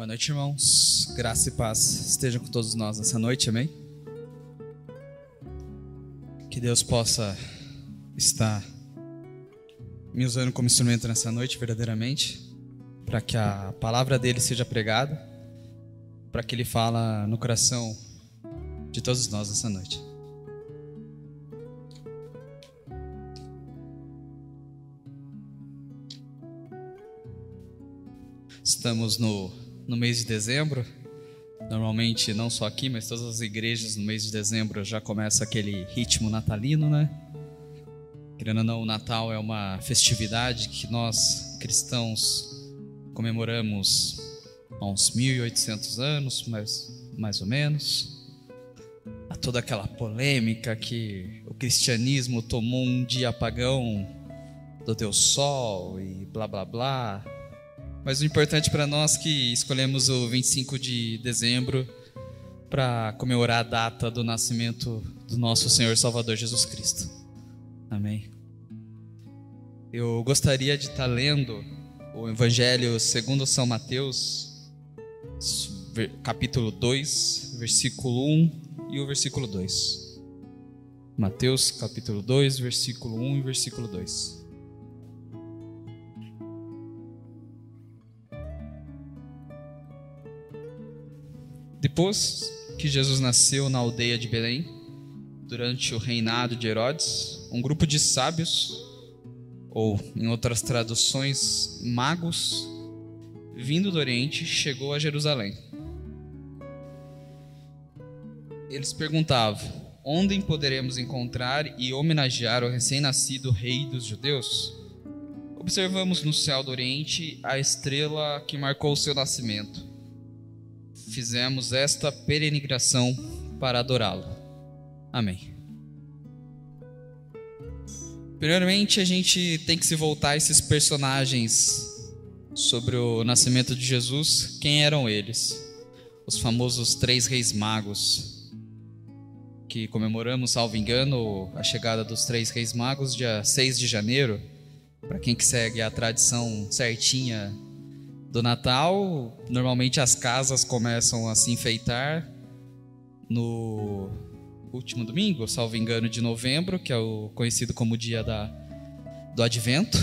Boa noite, irmãos. Graça e paz estejam com todos nós nessa noite, amém? Que Deus possa estar me usando como instrumento nessa noite, verdadeiramente, para que a palavra dele seja pregada, para que ele fala no coração de todos nós nessa noite. Estamos no, no mês de dezembro. Normalmente, não só aqui, mas todas as igrejas no mês de dezembro já começa aquele ritmo natalino, né? Querendo ou não, o Natal é uma festividade que nós cristãos comemoramos há uns 1800 anos, mais, mais ou menos. Há toda aquela polêmica que o cristianismo tomou um dia pagão do Deus Sol e blá blá blá. Mas o importante para nós que escolhemos o 25 de dezembro para comemorar a data do nascimento do nosso Senhor Salvador Jesus Cristo. Amém. Eu gostaria de estar lendo o Evangelho segundo São Mateus, capítulo 2, versículo 1 e o versículo 2. Mateus, capítulo 2, versículo 1 e versículo 2. Depois que Jesus nasceu na aldeia de Belém, durante o reinado de Herodes, um grupo de sábios, ou em outras traduções, magos, vindo do Oriente, chegou a Jerusalém. Eles perguntavam: onde poderemos encontrar e homenagear o recém-nascido rei dos judeus? Observamos no céu do Oriente a estrela que marcou o seu nascimento fizemos esta peregrinação para adorá-lo. Amém. Primeiramente, a gente tem que se voltar a esses personagens sobre o nascimento de Jesus. Quem eram eles? Os famosos três reis magos, que comemoramos, salvo engano, a chegada dos três reis magos dia 6 de janeiro. Para quem que segue a tradição certinha do Natal, normalmente as casas começam a se enfeitar no último domingo, salvo engano, de novembro, que é o conhecido como dia da, do Advento.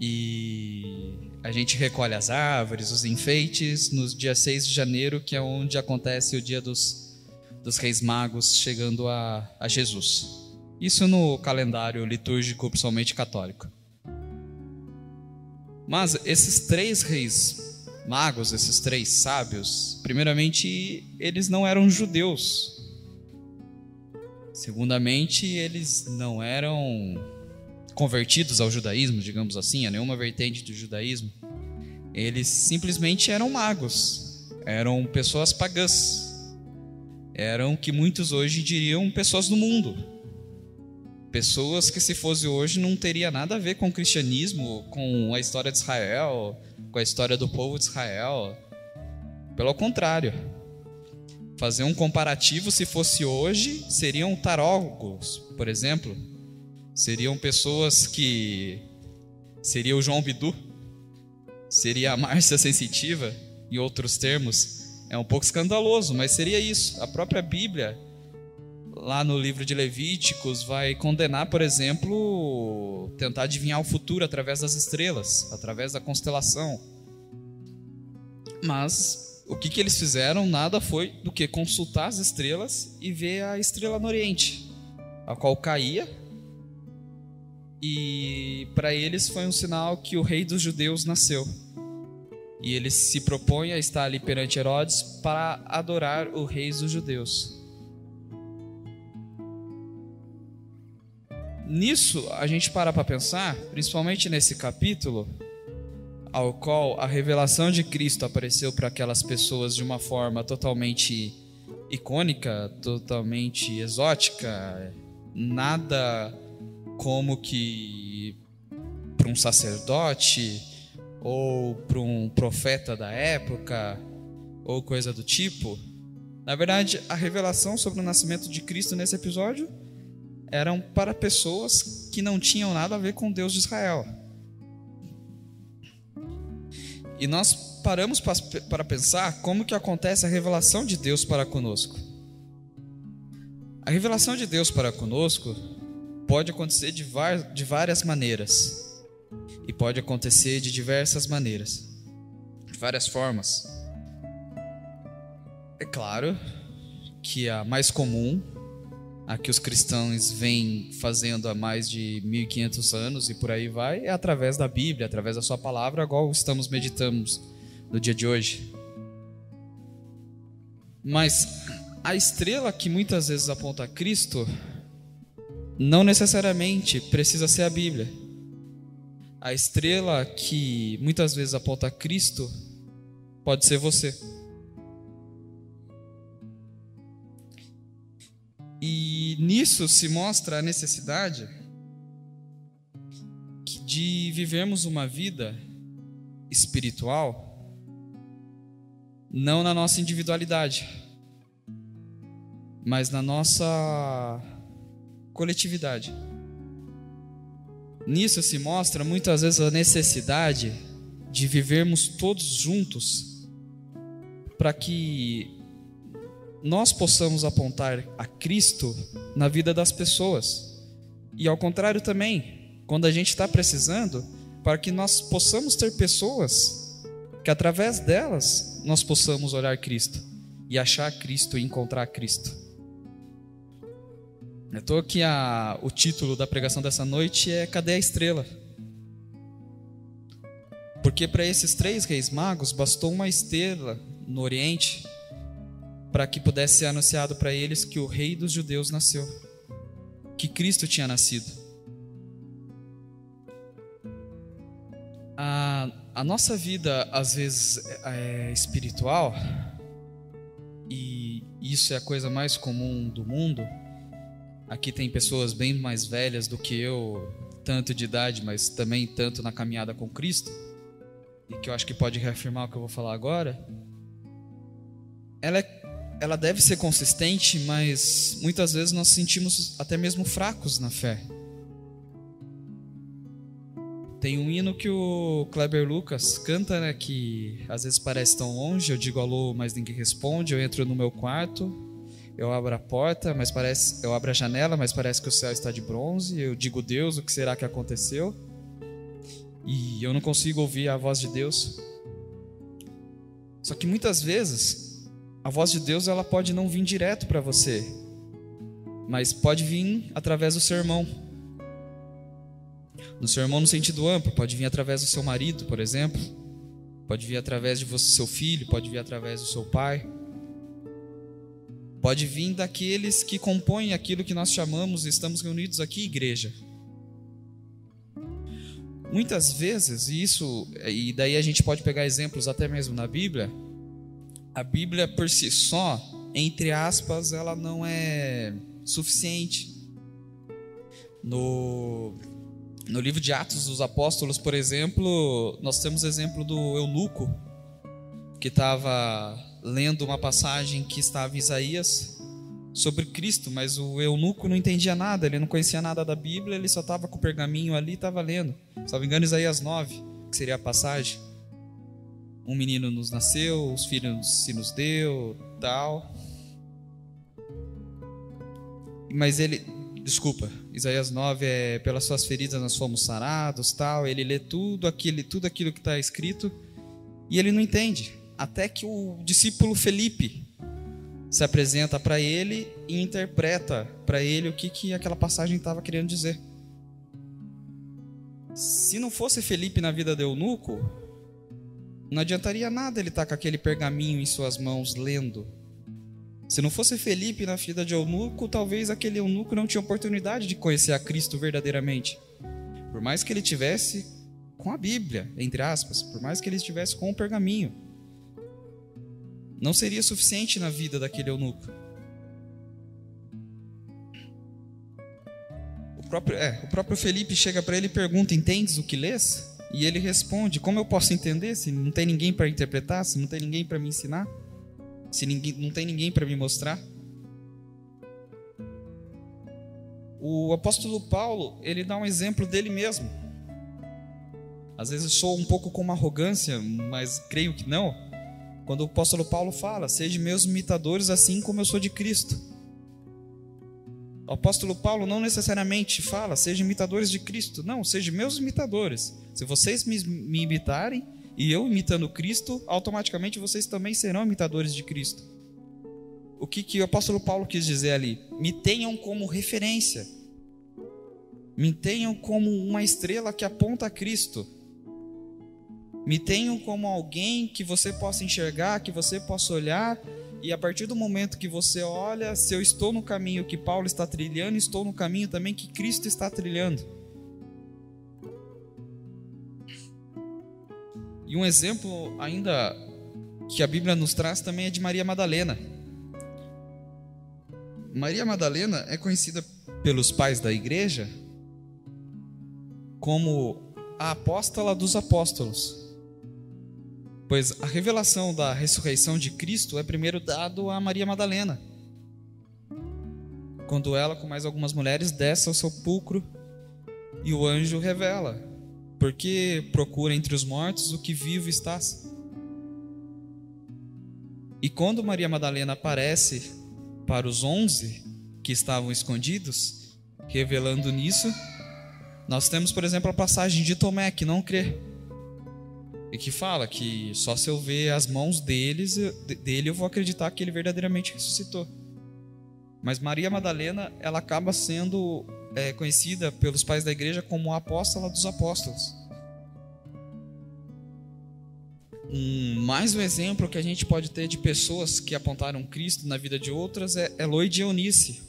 E a gente recolhe as árvores, os enfeites, no dia 6 de janeiro, que é onde acontece o dia dos, dos Reis Magos chegando a, a Jesus. Isso no calendário litúrgico, principalmente católico. Mas esses três reis magos, esses três sábios, primeiramente, eles não eram judeus. Segundamente, eles não eram convertidos ao judaísmo, digamos assim, a nenhuma vertente do judaísmo. Eles simplesmente eram magos, eram pessoas pagãs, eram que muitos hoje diriam pessoas do mundo Pessoas que, se fosse hoje, não teria nada a ver com o cristianismo, com a história de Israel, com a história do povo de Israel. Pelo contrário. Fazer um comparativo, se fosse hoje, seriam tarólogos, por exemplo. Seriam pessoas que. Seria o João Bidu, seria a Márcia Sensitiva, em outros termos. É um pouco escandaloso, mas seria isso. A própria Bíblia lá no livro de Levíticos, vai condenar, por exemplo, tentar adivinhar o futuro através das estrelas, através da constelação. Mas o que, que eles fizeram nada foi do que consultar as estrelas e ver a estrela no Oriente, a qual caía. E para eles foi um sinal que o rei dos judeus nasceu. E eles se propõem a estar ali perante Herodes para adorar o rei dos judeus. Nisso, a gente para para pensar, principalmente nesse capítulo, ao qual a revelação de Cristo apareceu para aquelas pessoas de uma forma totalmente icônica, totalmente exótica, nada como que para um sacerdote ou para um profeta da época ou coisa do tipo. Na verdade, a revelação sobre o nascimento de Cristo nesse episódio eram para pessoas que não tinham nada a ver com Deus de Israel. E nós paramos para pensar como que acontece a revelação de Deus para conosco. A revelação de Deus para conosco pode acontecer de, de várias maneiras. E pode acontecer de diversas maneiras, de várias formas. É claro que a mais comum, a que os cristãos vêm fazendo há mais de 1500 anos e por aí vai, é através da Bíblia, através da sua palavra, igual estamos meditando no dia de hoje. Mas a estrela que muitas vezes aponta a Cristo não necessariamente precisa ser a Bíblia. A estrela que muitas vezes aponta a Cristo pode ser você. E nisso se mostra a necessidade de vivermos uma vida espiritual não na nossa individualidade, mas na nossa coletividade. Nisso se mostra muitas vezes a necessidade de vivermos todos juntos para que nós possamos apontar a Cristo na vida das pessoas. E ao contrário também, quando a gente está precisando, para que nós possamos ter pessoas que através delas nós possamos olhar Cristo e achar Cristo e encontrar Cristo. Estou aqui a, o título da pregação dessa noite é Cadê a estrela? Porque para esses três reis magos bastou uma estrela no Oriente para que pudesse ser anunciado para eles que o rei dos judeus nasceu, que Cristo tinha nascido. A, a nossa vida, às vezes, é, é espiritual, e isso é a coisa mais comum do mundo Aqui tem pessoas bem mais velhas do que eu, tanto de idade, mas também tanto na caminhada com Cristo, e que eu acho que pode reafirmar o que eu vou falar agora. Ela, é, ela deve ser consistente, mas muitas vezes nós sentimos até mesmo fracos na fé. Tem um hino que o Kleber Lucas canta, né, que às vezes parece tão longe, eu digo alô, mas ninguém responde, eu entro no meu quarto, eu abro a porta, mas parece, eu abro a janela, mas parece que o céu está de bronze. Eu digo Deus, o que será que aconteceu? E eu não consigo ouvir a voz de Deus. Só que muitas vezes a voz de Deus ela pode não vir direto para você, mas pode vir através do seu irmão. No seu irmão no sentido amplo, pode vir através do seu marido, por exemplo, pode vir através de você, seu filho, pode vir através do seu pai pode vir daqueles que compõem aquilo que nós chamamos, estamos reunidos aqui, igreja. Muitas vezes, e isso, e daí a gente pode pegar exemplos até mesmo na Bíblia, a Bíblia por si só, entre aspas, ela não é suficiente. No, no livro de Atos dos Apóstolos, por exemplo, nós temos o exemplo do eunuco, que estava lendo uma passagem que estava em Isaías sobre Cristo, mas o eunuco não entendia nada, ele não conhecia nada da Bíblia, ele só estava com o pergaminho ali e estava lendo. Se não me engano, Isaías 9, que seria a passagem. Um menino nos nasceu, os filhos se nos deu, tal. Mas ele, desculpa, Isaías 9 é pelas suas feridas nós fomos sarados, tal. Ele lê tudo aquilo, tudo aquilo que está escrito e ele não entende até que o discípulo Felipe se apresenta para ele e interpreta para ele o que, que aquela passagem estava querendo dizer. Se não fosse Felipe na vida de eunuco, não adiantaria nada ele estar tá com aquele pergaminho em suas mãos lendo. Se não fosse Felipe na vida de eunuco, talvez aquele eunuco não tinha oportunidade de conhecer a Cristo verdadeiramente. Por mais que ele tivesse com a Bíblia, entre aspas, por mais que ele estivesse com o pergaminho não seria suficiente na vida daquele eunuco. O próprio, é, o próprio Felipe chega para ele e pergunta: Entendes o que lês? E ele responde: Como eu posso entender se não tem ninguém para interpretar, se não tem ninguém para me ensinar, se ninguém, não tem ninguém para me mostrar? O apóstolo Paulo ele dá um exemplo dele mesmo. Às vezes sou um pouco com arrogância, mas creio que não. Quando o apóstolo Paulo fala: "Sejam meus imitadores assim como eu sou de Cristo". O apóstolo Paulo não necessariamente fala: "Sejam imitadores de Cristo". Não, sejam meus imitadores. Se vocês me, me imitarem e eu imitando Cristo, automaticamente vocês também serão imitadores de Cristo. O que, que o apóstolo Paulo quis dizer ali? Me tenham como referência. Me tenham como uma estrela que aponta a Cristo. Me tenham como alguém que você possa enxergar, que você possa olhar, e a partir do momento que você olha, se eu estou no caminho que Paulo está trilhando, estou no caminho também que Cristo está trilhando. E um exemplo ainda que a Bíblia nos traz também é de Maria Madalena. Maria Madalena é conhecida pelos pais da igreja como a apóstola dos apóstolos. Pois a revelação da ressurreição de Cristo é primeiro dado a Maria Madalena. Quando ela, com mais algumas mulheres, desce ao sepulcro e o anjo revela: Porque procura entre os mortos o que vivo estás. E quando Maria Madalena aparece para os onze que estavam escondidos, revelando nisso, nós temos, por exemplo, a passagem de Tomé, que não crê e que fala que só se eu ver as mãos deles, dele eu vou acreditar que ele verdadeiramente ressuscitou. Mas Maria Madalena, ela acaba sendo é, conhecida pelos pais da igreja como a apóstola dos apóstolos. Um, mais um exemplo que a gente pode ter de pessoas que apontaram Cristo na vida de outras é, é Lloyd e Eunice.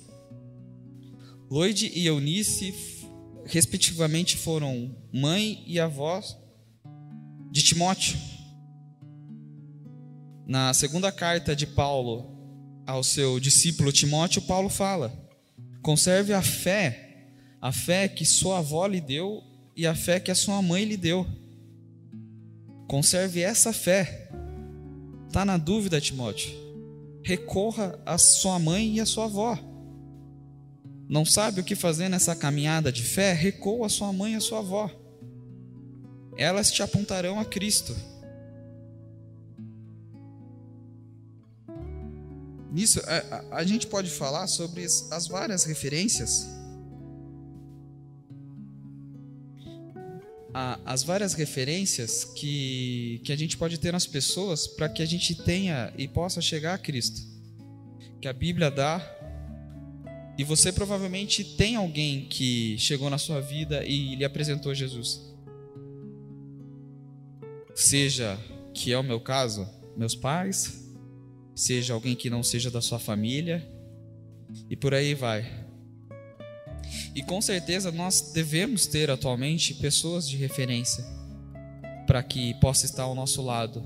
Lloyd e Eunice, respectivamente, foram mãe e avó de Timóteo. Na segunda carta de Paulo ao seu discípulo Timóteo, Paulo fala: conserve a fé, a fé que sua avó lhe deu e a fé que a sua mãe lhe deu. Conserve essa fé. Está na dúvida, Timóteo? Recorra à sua mãe e à sua avó. Não sabe o que fazer nessa caminhada de fé? Recorra à sua mãe e à sua avó elas te apontarão a Cristo. Nisso, a, a, a gente pode falar sobre as, as várias referências. A, as várias referências que, que a gente pode ter nas pessoas para que a gente tenha e possa chegar a Cristo. Que a Bíblia dá. E você provavelmente tem alguém que chegou na sua vida e lhe apresentou Jesus seja que é o meu caso, meus pais, seja alguém que não seja da sua família, e por aí vai. E com certeza nós devemos ter atualmente pessoas de referência para que possa estar ao nosso lado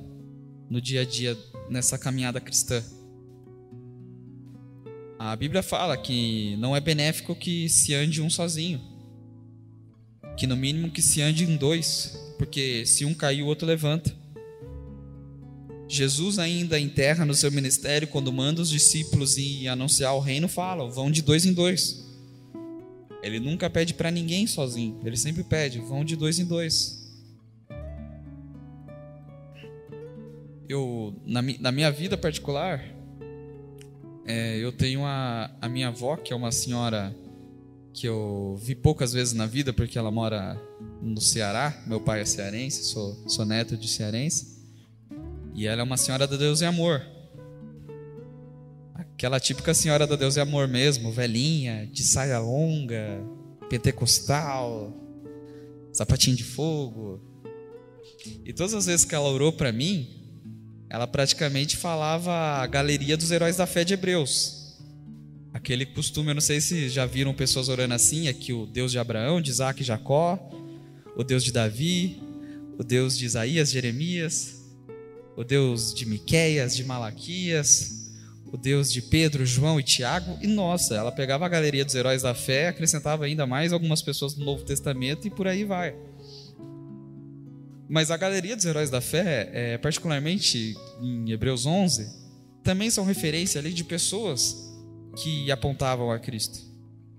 no dia a dia nessa caminhada cristã. A Bíblia fala que não é benéfico que se ande um sozinho, que no mínimo que se ande em dois, porque se um cair, o outro levanta. Jesus ainda em terra no seu ministério, quando manda os discípulos ir anunciar o reino, fala: vão de dois em dois. Ele nunca pede para ninguém sozinho, ele sempre pede: vão de dois em dois. Eu, na, na minha vida particular, é, eu tenho a, a minha avó, que é uma senhora que eu vi poucas vezes na vida, porque ela mora no Ceará. Meu pai é cearense, sou, sou neto de cearense. E ela é uma senhora da Deus e amor. Aquela típica senhora da Deus e amor mesmo, velhinha, de saia longa, pentecostal, sapatinho de fogo. E todas as vezes que ela orou para mim, ela praticamente falava a galeria dos heróis da fé de Hebreus. Aquele costume, eu não sei se já viram pessoas orando assim, é que o Deus de Abraão, de Isaac e Jacó, o Deus de Davi, o Deus de Isaías, Jeremias, o Deus de Miqueias, de Malaquias, o Deus de Pedro, João e Tiago, e nossa, ela pegava a galeria dos heróis da fé, acrescentava ainda mais algumas pessoas do Novo Testamento e por aí vai. Mas a galeria dos heróis da fé, é, particularmente em Hebreus 11, também são referência ali de pessoas que apontavam a Cristo,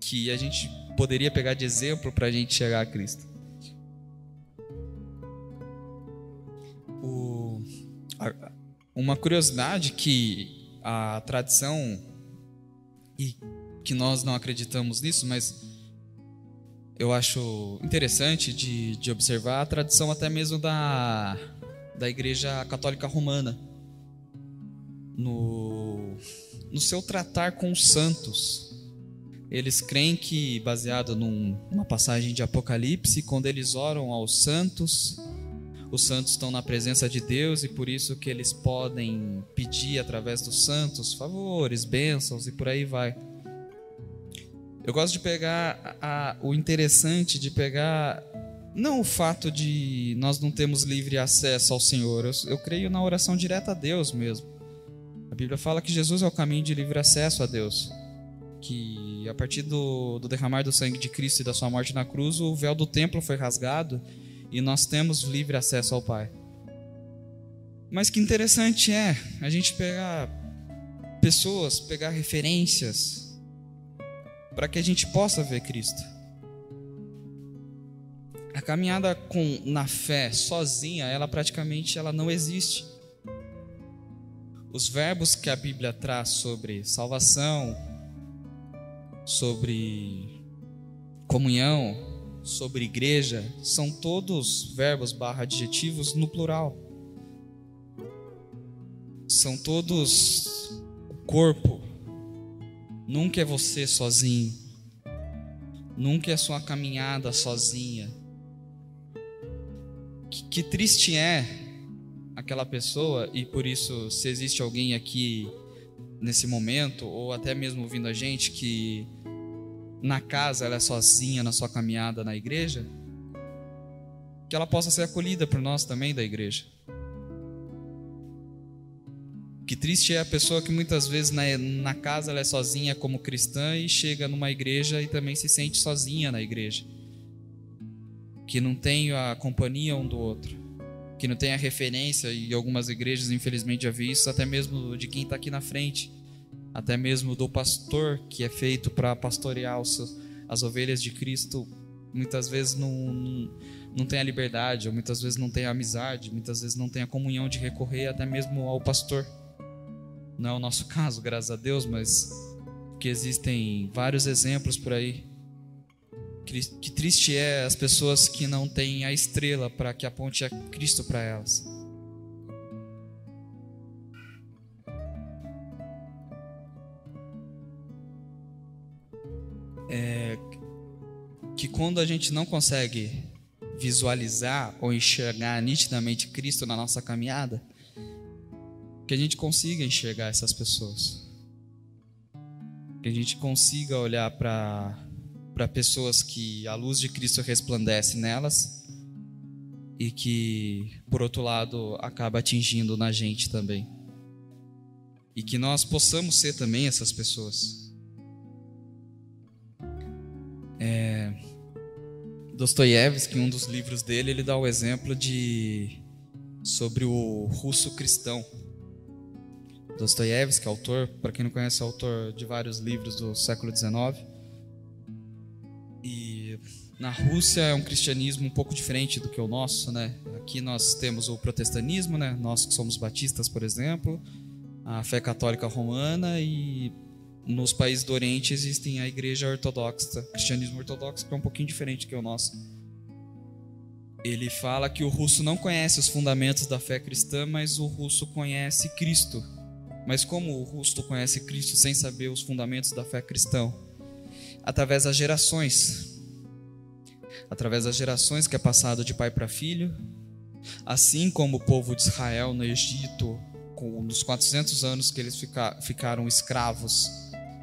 que a gente poderia pegar de exemplo para a gente chegar a Cristo. uma curiosidade que a tradição e que nós não acreditamos nisso, mas eu acho interessante de, de observar a tradição até mesmo da, da Igreja Católica Romana. No, no seu tratar com os santos, eles creem que, baseado num, numa passagem de Apocalipse, quando eles oram aos santos, os santos estão na presença de Deus e por isso que eles podem pedir através dos santos favores, bênçãos e por aí vai. Eu gosto de pegar a, o interessante de pegar não o fato de nós não termos livre acesso ao Senhor, eu, eu creio na oração direta a Deus mesmo. A Bíblia fala que Jesus é o caminho de livre acesso a Deus. Que a partir do, do derramar do sangue de Cristo e da sua morte na cruz, o véu do templo foi rasgado e nós temos livre acesso ao Pai. Mas que interessante é a gente pegar pessoas, pegar referências, para que a gente possa ver Cristo. A caminhada com na fé sozinha, ela praticamente ela não existe. Os verbos que a Bíblia traz sobre salvação, sobre comunhão, sobre igreja, são todos verbos barra adjetivos no plural. São todos corpo. Nunca é você sozinho. Nunca é sua caminhada sozinha. Que, que triste é aquela pessoa, e por isso, se existe alguém aqui nesse momento, ou até mesmo ouvindo a gente, que na casa ela é sozinha na sua caminhada na igreja, que ela possa ser acolhida por nós também da igreja. Que triste é a pessoa que muitas vezes na, na casa ela é sozinha como cristã e chega numa igreja e também se sente sozinha na igreja. Que não tem a companhia um do outro. Que não tem a referência, e algumas igrejas infelizmente já vi isso, até mesmo de quem está aqui na frente até mesmo do pastor que é feito para pastorear as ovelhas de Cristo, muitas vezes não, não, não tem a liberdade, ou muitas vezes não tem a amizade, muitas vezes não tem a comunhão de recorrer até mesmo ao pastor. Não é o nosso caso, graças a Deus, mas que existem vários exemplos por aí. Que, que triste é as pessoas que não têm a estrela para que aponte a Cristo para elas. Quando a gente não consegue visualizar ou enxergar nitidamente Cristo na nossa caminhada, que a gente consiga enxergar essas pessoas. Que a gente consiga olhar para pessoas que a luz de Cristo resplandece nelas e que, por outro lado, acaba atingindo na gente também. E que nós possamos ser também essas pessoas. É, Dostoiévski, um dos livros dele, ele dá o exemplo de sobre o russo cristão. Dostoiévski, autor, para quem não conhece, é autor de vários livros do século XIX. E na Rússia é um cristianismo um pouco diferente do que o nosso, né? Aqui nós temos o protestantismo, né? Nós que somos batistas, por exemplo, a fé católica romana e nos países do Oriente existem a igreja ortodoxa, cristianismo ortodoxo, que é um pouquinho diferente que o nosso. Ele fala que o russo não conhece os fundamentos da fé cristã, mas o russo conhece Cristo. Mas como o russo conhece Cristo sem saber os fundamentos da fé cristã? Através das gerações. Através das gerações que é passado de pai para filho, assim como o povo de Israel no Egito, nos 400 anos que eles ficaram escravos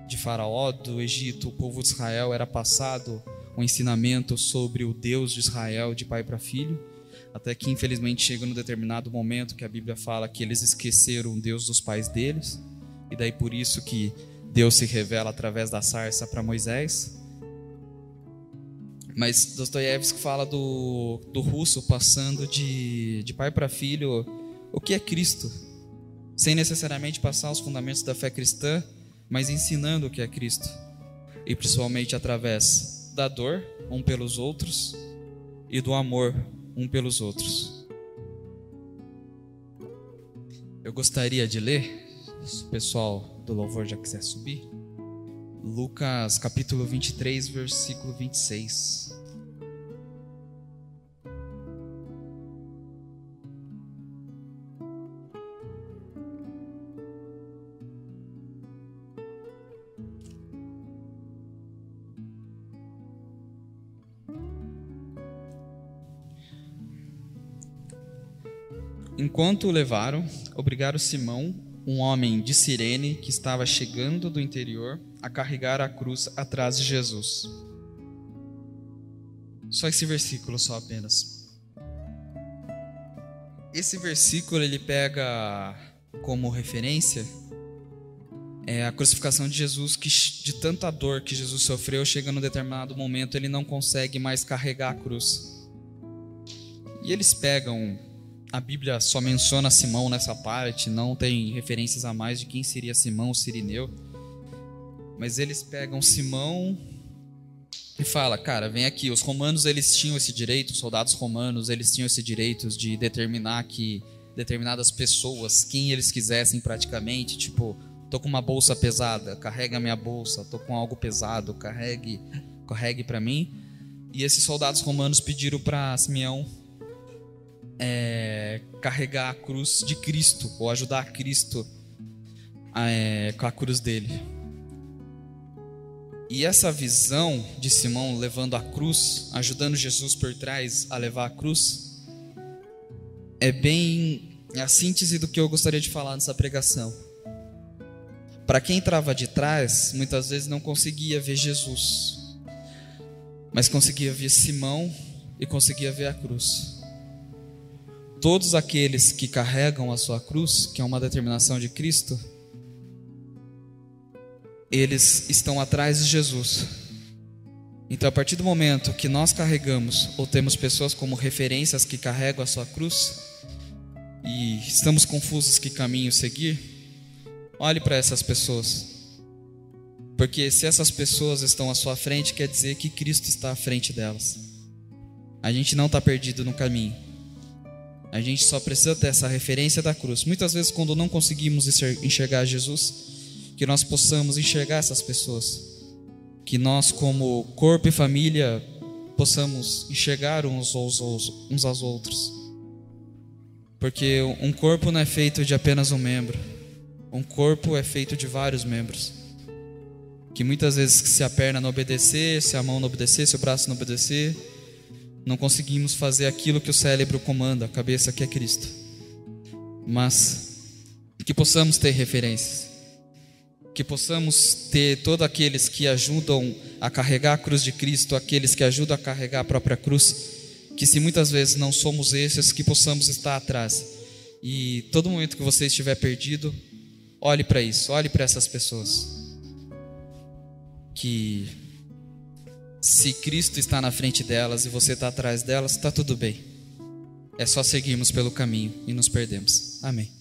de Faraó, do Egito, o povo de Israel era passado um ensinamento sobre o Deus de Israel de pai para filho, até que infelizmente chega no determinado momento que a Bíblia fala que eles esqueceram o Deus dos pais deles, e daí por isso que Deus se revela através da sarça para Moisés. Mas Dostoiévski fala do, do russo passando de, de pai para filho o que é Cristo, sem necessariamente passar os fundamentos da fé cristã, mas ensinando o que é Cristo. E principalmente através da dor um pelos outros e do amor um pelos outros. Eu gostaria de ler, se o pessoal do louvor já quiser subir, Lucas capítulo 23, versículo 26. Enquanto o levaram, obrigaram Simão, um homem de Cirene que estava chegando do interior, a carregar a cruz atrás de Jesus. Só esse versículo só apenas. Esse versículo ele pega como referência é a crucificação de Jesus, que de tanta dor que Jesus sofreu, chega num determinado momento ele não consegue mais carregar a cruz. E eles pegam a Bíblia só menciona Simão nessa parte, não tem referências a mais de quem seria Simão, Sirineu. Mas eles pegam Simão e fala, cara, vem aqui. Os romanos eles tinham esse direito, os soldados romanos eles tinham esse direito de determinar que determinadas pessoas, quem eles quisessem praticamente, tipo, tô com uma bolsa pesada, carrega minha bolsa. Tô com algo pesado, carregue, carregue para mim. E esses soldados romanos pediram para Simeão é, carregar a cruz de Cristo, ou ajudar Cristo é, com a cruz dele. E essa visão de Simão levando a cruz, ajudando Jesus por trás a levar a cruz, é bem a síntese do que eu gostaria de falar nessa pregação. Para quem estava de trás, muitas vezes não conseguia ver Jesus, mas conseguia ver Simão e conseguia ver a cruz. Todos aqueles que carregam a sua cruz, que é uma determinação de Cristo, eles estão atrás de Jesus. Então, a partir do momento que nós carregamos ou temos pessoas como referências que carregam a sua cruz e estamos confusos que caminho seguir, olhe para essas pessoas. Porque se essas pessoas estão à sua frente, quer dizer que Cristo está à frente delas. A gente não está perdido no caminho. A gente só precisa ter essa referência da cruz. Muitas vezes, quando não conseguimos enxergar Jesus, que nós possamos enxergar essas pessoas. Que nós, como corpo e família, possamos enxergar uns aos, uns aos outros. Porque um corpo não é feito de apenas um membro. Um corpo é feito de vários membros. Que muitas vezes, se a perna não obedecer, se a mão não obedecer, se o braço não obedecer, não conseguimos fazer aquilo que o cérebro comanda, a cabeça que é Cristo. Mas que possamos ter referências, que possamos ter todos aqueles que ajudam a carregar a cruz de Cristo, aqueles que ajudam a carregar a própria cruz, que se muitas vezes não somos esses, que possamos estar atrás. E todo momento que você estiver perdido, olhe para isso, olhe para essas pessoas. Que se Cristo está na frente delas e você está atrás delas, está tudo bem. É só seguirmos pelo caminho e nos perdemos. Amém.